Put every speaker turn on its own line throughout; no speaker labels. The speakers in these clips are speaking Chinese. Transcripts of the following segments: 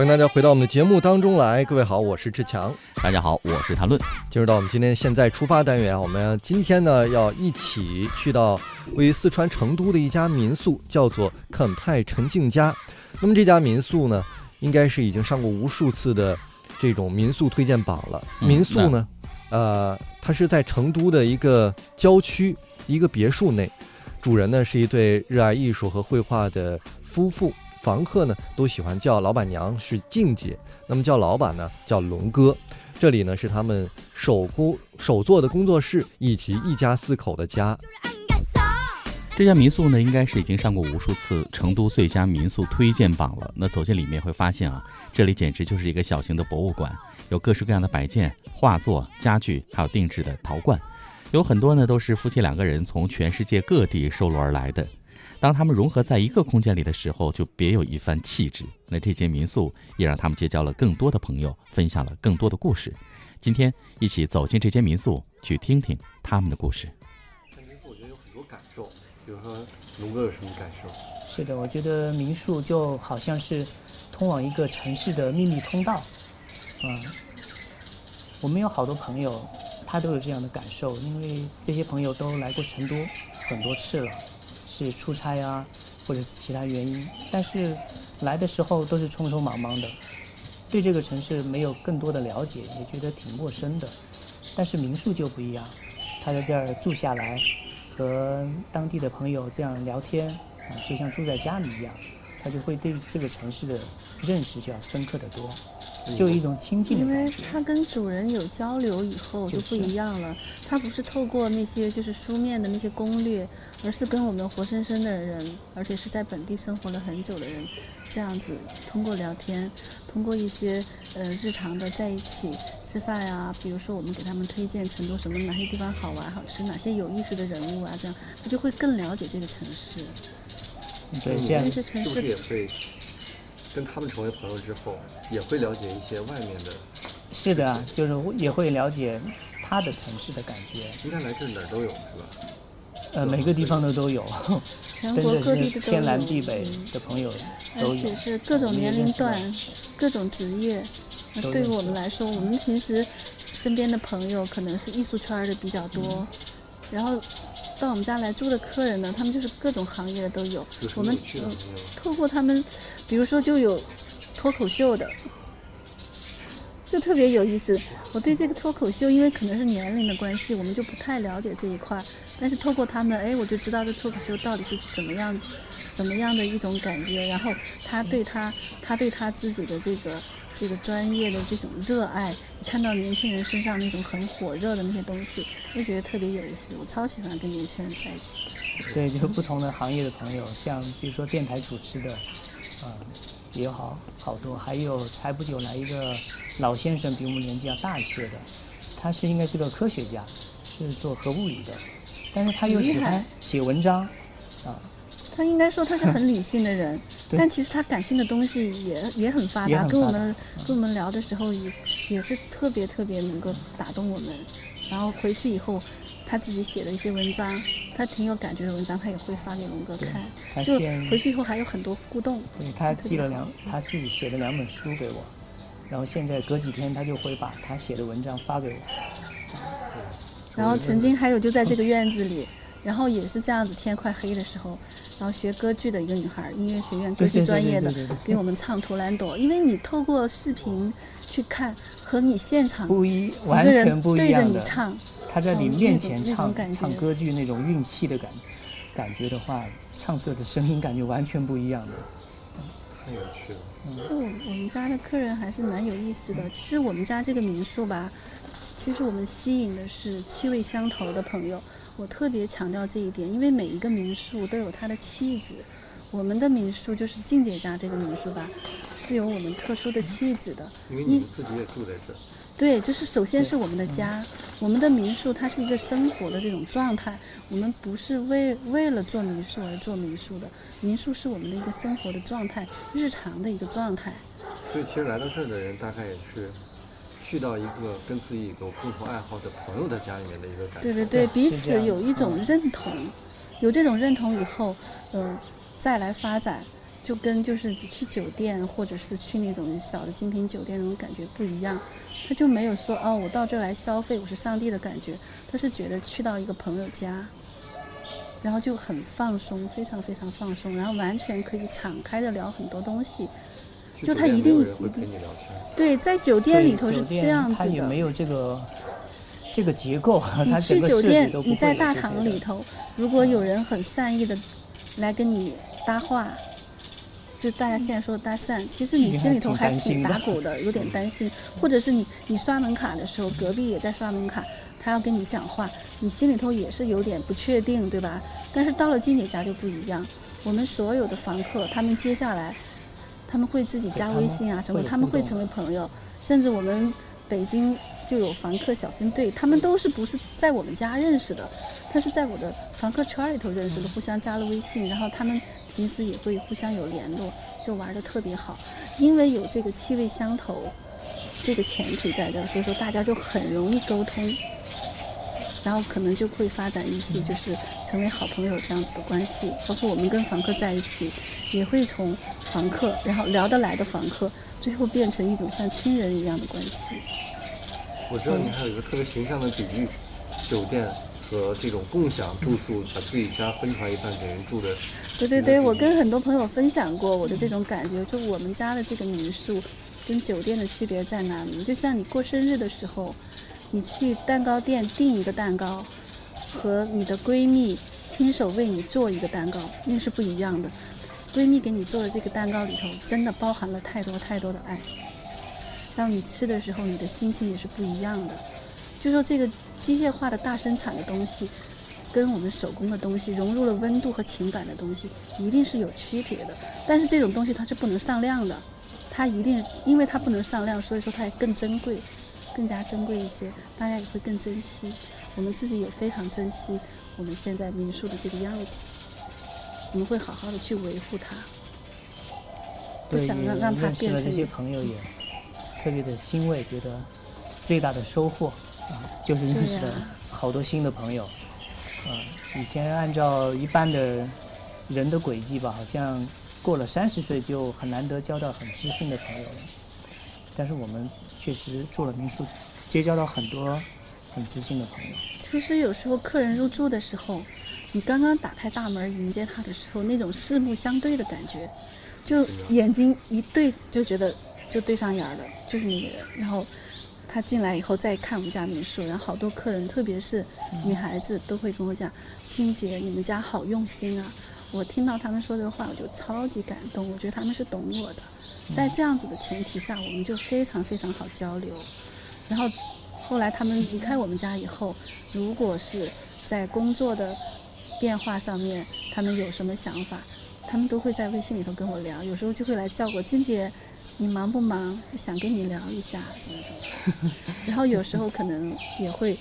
欢迎大家回到我们的节目当中来，各位好，我是志强。
大家好，我是谭论。
进入到我们今天现在出发单元啊，我们今天呢要一起去到位于四川成都的一家民宿，叫做肯派陈静家。那么这家民宿呢，应该是已经上过无数次的这种民宿推荐榜了。
嗯
民宿呢，呃，它是在成都的一个郊区一个别墅内，主人呢是一对热爱艺术和绘画的夫妇。房客呢都喜欢叫老板娘是静姐，那么叫老板呢叫龙哥。这里呢是他们手工手做的工作室，以及一家四口的家。
这家民宿呢，应该是已经上过无数次成都最佳民宿推荐榜了。那走进里面会发现啊，这里简直就是一个小型的博物馆，有各式各样的摆件、画作、家具，还有定制的陶罐，有很多呢都是夫妻两个人从全世界各地收录而来的。当他们融合在一个空间里的时候，就别有一番气质。那这间民宿也让他们结交了更多的朋友，分享了更多的故事。今天一起走进这间民宿，去听听他们的故事。
这民宿我觉得有很多感受，比如说龙哥有什么感受？
是的，我觉得民宿就好像是通往一个城市的秘密通道。嗯，我们有好多朋友，他都有这样的感受，因为这些朋友都来过成都很多次了，是出差啊，或者是其他原因，但是来的时候都是匆匆忙忙的，对这个城市没有更多的了解，也觉得挺陌生的。但是民宿就不一样，他在这儿住下来，和当地的朋友这样聊天，啊，就像住在家里一样，他就会对这个城市的认识就要深刻的多，就有一种亲近的
因为
感觉。
他跟主人有交流以后就不一样了，他不是透过那些就是书面的那些攻略，而是跟我们活生生的人，而且是在本地生活了很久的人，这样子通过聊天，通过一些呃日常的在一起吃饭呀、比如说我们给他们推荐成都什么哪些地方好玩好吃，哪些有意思的人物啊，这样他就会更了解这个城市。
对，这样
因为这城市
是不是也会跟他们成为朋友之后，也会了解一些外面的？
是的啊，就是也会了解他的城市的感觉。
应该来这儿哪儿都有是吧？
呃，每个地方的都有，
全国各地的
天南地北
嗯
的朋友
而
都有
且。是各种年龄段、各种职业。那对于我们来说，我们平时身边的朋友可能是艺术圈的比较多，
嗯
然后到我们家来住的客人呢，他们就是各种行业的都有。我们嗯透过他们，比如说就有脱口秀的，就特别有意思。我对这个脱口秀，因为可能是年龄的关系，我们就不太了解这一块。但是透过他们，哎，我就知道这脱口秀到底是怎么样，怎么样的一种感觉。然后他对他，他对他自己的这个这个专业的这种热爱，看到年轻人身上那种很火热的那些东西，就觉得特别有意思。我超喜欢跟年轻人在一起。
对，就是不同的行业的朋友，像比如说电台主持的，嗯，也有好好多，还有才不久来一个老先生，比我们年纪要大一些的，他是应该是个科学家，是做核物理的，但是他又喜欢写文章，啊，
他应该说他是很理性的人，
对
但其实他感性的东西也也很发达，跟我们跟我们聊的时候也也是特别特别能够打动我们。然后回去以后，他自己写的一些文章，他挺有感觉的文章，他也会发给龙哥看。就回去以后还有很多互动。
对他寄了两他自己写的两本书给我，然后现在隔几天他就会把他写的文章发给我。
然后曾经还有就在这个院子里，然后也是这样子，天快黑的时候，然后学歌剧的一个女孩，音乐学院歌剧专业的给我们唱《图兰朵》，因为你透过视频去看和你现场
不一
一
完
个人
全不一
对着
样的。
你唱，
他在你
哦
面前唱
感觉
唱歌剧那种运气的感感觉的话，唱出来的声音感觉完全不一样的。
太有趣了。
就我我们家的客人还是蛮有意思的。其实我们家这个民宿吧，其实我们吸引的是气味相投的朋友。我特别强调这一点，因为每一个民宿都有它的气质。我们的民宿就是静姐家这个民宿吧，是有我们特殊的气质的。
因为你们自己也住在这儿，
对，就是首先是我们的家，我们的民宿它是一个生活的这种状态，我们不是为为了做民宿而做民宿的，民宿是我们的一个生活的状态，日常的一个状态。
所以其实来到这儿的人，大概也是去到一个跟自己有共同爱好的朋友的家里面的一个感觉。
对对对，彼此有一种认同，有这种认同以后，呃，再来发展，就跟就是去酒店或者是去那种小的精品酒店那种感觉不一样，他就没有说哦，我到这儿来消费，我是上帝的感觉，他是觉得去到一个朋友家，然后就很放松，非常非常放松，然后完全可以敞开的聊很多东西。就他一定
会陪你聊天。
对，在酒店里头是这样子
它也没
的。
有这个这个结构，
你去酒店你在大堂里头，如果有人很善意的来跟你搭话，就大家现在说搭讪，其实你心里头还挺打鼓的，有点担心。或者是你你刷门卡的时候，隔壁也在刷门卡，他要跟你讲话，你心里头也是有点不确定，对吧？但是到了经理家就不一样，我们所有的房客，他们接下来他们会自己加微信啊什么，他们会成为朋友，甚至我们北京就有房客小分队，他们都是不是在我们家认识的，他是在我的房客圈里头认识的，互相加了微信，然后他们平时也会互相有联络，就玩的特别好，因为有这个气味相投这个前提在这儿，所以说大家就很容易沟通。然后可能就会发展一些就是成为好朋友这样子的关系，包括我们跟房客在一起，也会从房客，然后聊得来的房客，最后变成一种像亲人一样的关系。
我知道你还有一个特别形象的比喻，酒店和这种共享住宿，把自己家分出来一半给人住的。
对对对，我跟很多朋友分享过我的这种感觉，就我们家的这个民宿跟酒店的区别在哪里？就像你过生日的时候，你去蛋糕店订一个蛋糕，和你的闺蜜亲手为你做一个蛋糕，那是不一样的。闺蜜给你做的这个蛋糕里头，真的包含了太多太多的爱，让你吃的时候，你的心情也是不一样的。就说这个机械化的大生产的东西，跟我们手工的东西融入了温度和情感的东西，一定是有区别的。但是这种东西它是不能上量的，它一定因为它不能上量，所以说它也更珍贵，更加珍贵一些，大家也会更珍惜。我们自己也非常珍惜我们现在民宿的这个样子，我们会好好的去维护它，不，想让让它变成
些朋友也特别的欣慰，觉得最大的收获啊，就是认识了好多新的朋友。啊，以前按照一般的人的轨迹吧，好像过了三十岁就很难得交到很知心的朋友了。但是我们确实做了民宿，结交到很多很知心的朋友。
其实有时候客人入住的时候，你刚刚打开大门迎接他的时候，那种四目相对的感觉，就眼睛一对就觉得就对上眼了，就是那个人。然后他进来以后再看我们家民宿，然后好多客人，特别是女孩子都会跟我讲：“金姐，你们家好用心啊！”我听到他们说这个话，我就超级感动。我觉得他们是懂我的，在这样子的前提下，我们就非常非常好交流。然后后来他们离开我们家以后，如果是在工作的变化上面，他们有什么想法，他们都会在微信里头跟我聊，有时候就会来叫我金姐，你忙不忙？想跟你聊一下，怎么怎么。然后有时候可能也会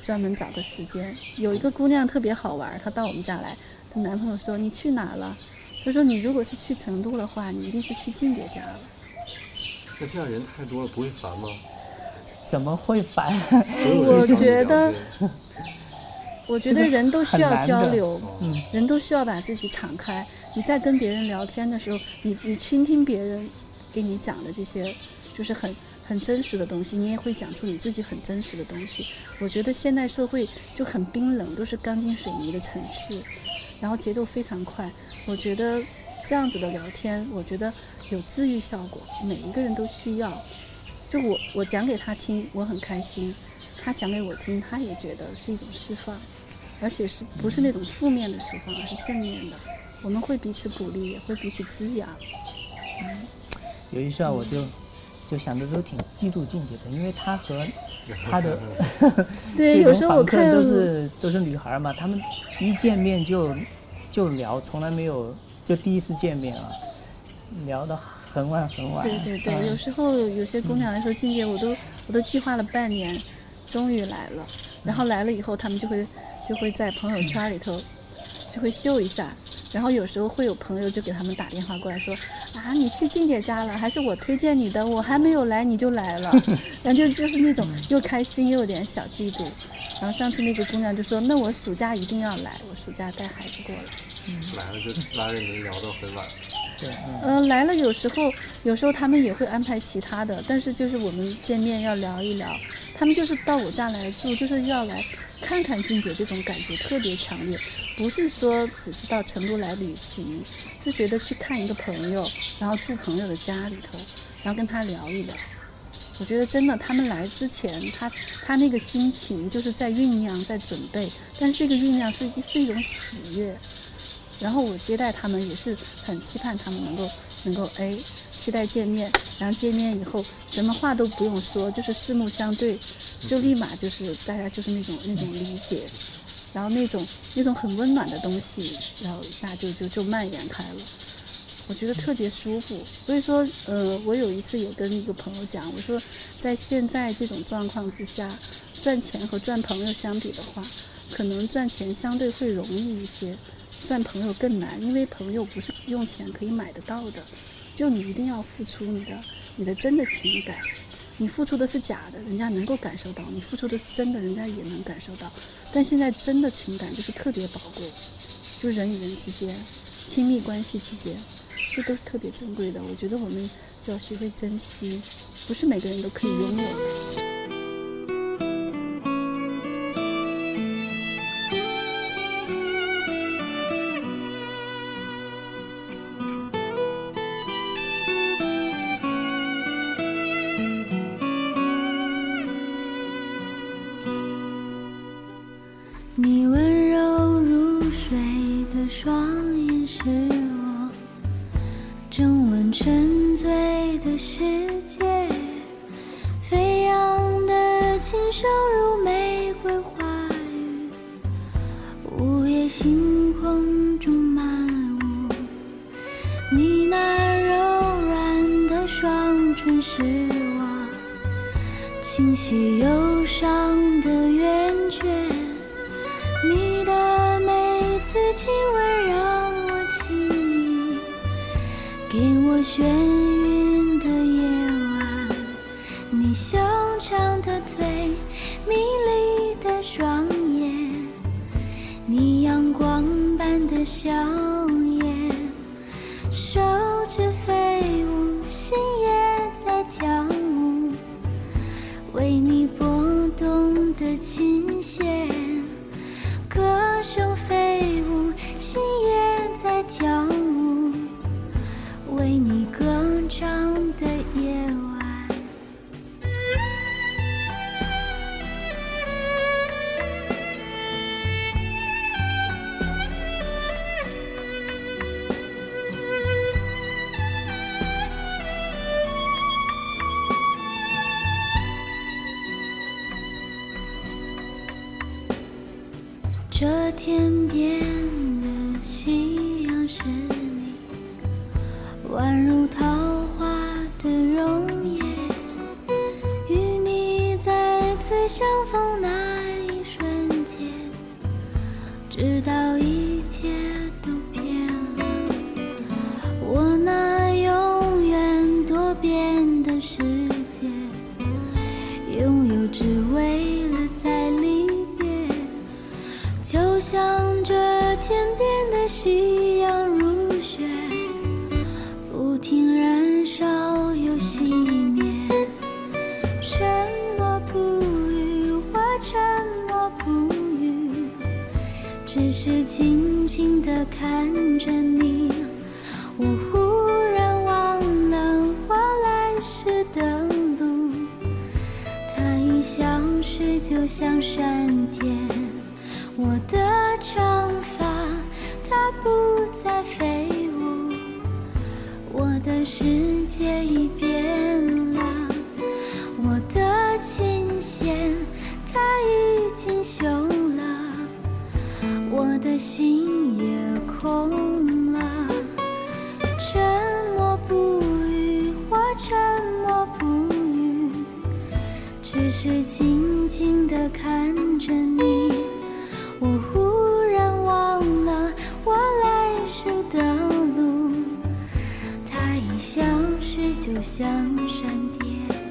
专门找个时间。有一个姑娘特别好玩儿，她到我们家来，她男朋友说你去哪了？她说你如果是去成都的话，你一定是去静姐家了。
那这样人太多了，不会烦吗？
怎么会烦？
我觉得我觉得人都需要交流，
嗯
人都需要把自己敞开。你在跟别人聊天的时候，你你倾听别人给你讲的这些，就是很很真实的东西，你也会讲出你自己很真实的东西。我觉得现代社会就很冰冷，都是钢筋水泥的城市，然后节奏非常快。我觉得这样子的聊天，我觉得有治愈效果，每一个人都需要。就我我讲给他听，我很开心；他讲给我听，他也觉得是一种释放，而且是不是那种负面的释放，而是正面的。我们会彼此鼓励，也会彼此滋养。
嗯有一事啊，我就就想的都挺嫉妒静姐的，因为她和 她的
对，有时候我看
都是都是女孩嘛，她们一见面就就聊，从来没有就第一次见面啊，聊的很晚很晚。
对对对，
嗯
有时候有些姑娘来说，静姐，我都我都计划了半年，终于来了。然后来了以后，他们就会就会在朋友圈里头就会秀一下。然后有时候会有朋友就给他们打电话过来说，啊，你去静姐家了，还是我推荐你的，我还没有来你就来了，然后就就是那种又开心又有点小嫉妒。然后上次那个姑娘就说，那我暑假一定要来，我暑假带孩子过来。
嗯来了就拉着你聊到很晚。
嗯，
呃，来了有时候有时候他们也会安排其他的，但是就是我们见面要聊一聊，他们就是到我家来住，就是要来看看静姐，这种感觉特别强烈，不是说只是到成都来旅行，就觉得去看一个朋友，然后住朋友的家里头，然后跟他聊一聊。我觉得真的，他们来之前，他他那个心情就是在酝酿，在准备，但是这个酝酿是是一种喜悦。然后我接待他们也是很期盼他们能够能够哎，期待见面，然后见面以后什么话都不用说，就是四目相对，就立马就是大家就是那种那种理解，然后那种那种很温暖的东西，然后一下就就就蔓延开了。我觉得特别舒服，所以说，呃，我有一次也跟一个朋友讲，我说，在现在这种状况之下，赚钱和赚朋友相比的话，可能赚钱相对会容易一些，赚朋友更难，因为朋友不是用钱可以买得到的，就你一定要付出你的你的真的情感，你付出的是假的，人家能够感受到；你付出的是真的，人家也能感受到。但现在真的情感就是特别宝贵，就人与人之间，亲密关系之间。这都是特别珍贵的，我觉得我们就要学会珍惜，不是每个人都可以拥有的。
星空中漫舞。你那柔软的双唇是我清晰忧伤的圆缺，你的每次亲吻让。给我眩笑相逢的世界已变了，我的琴弦它已经锈了，我的心也空了。沉默不语，我沉默不语，只是静静地看着你。就像闪电。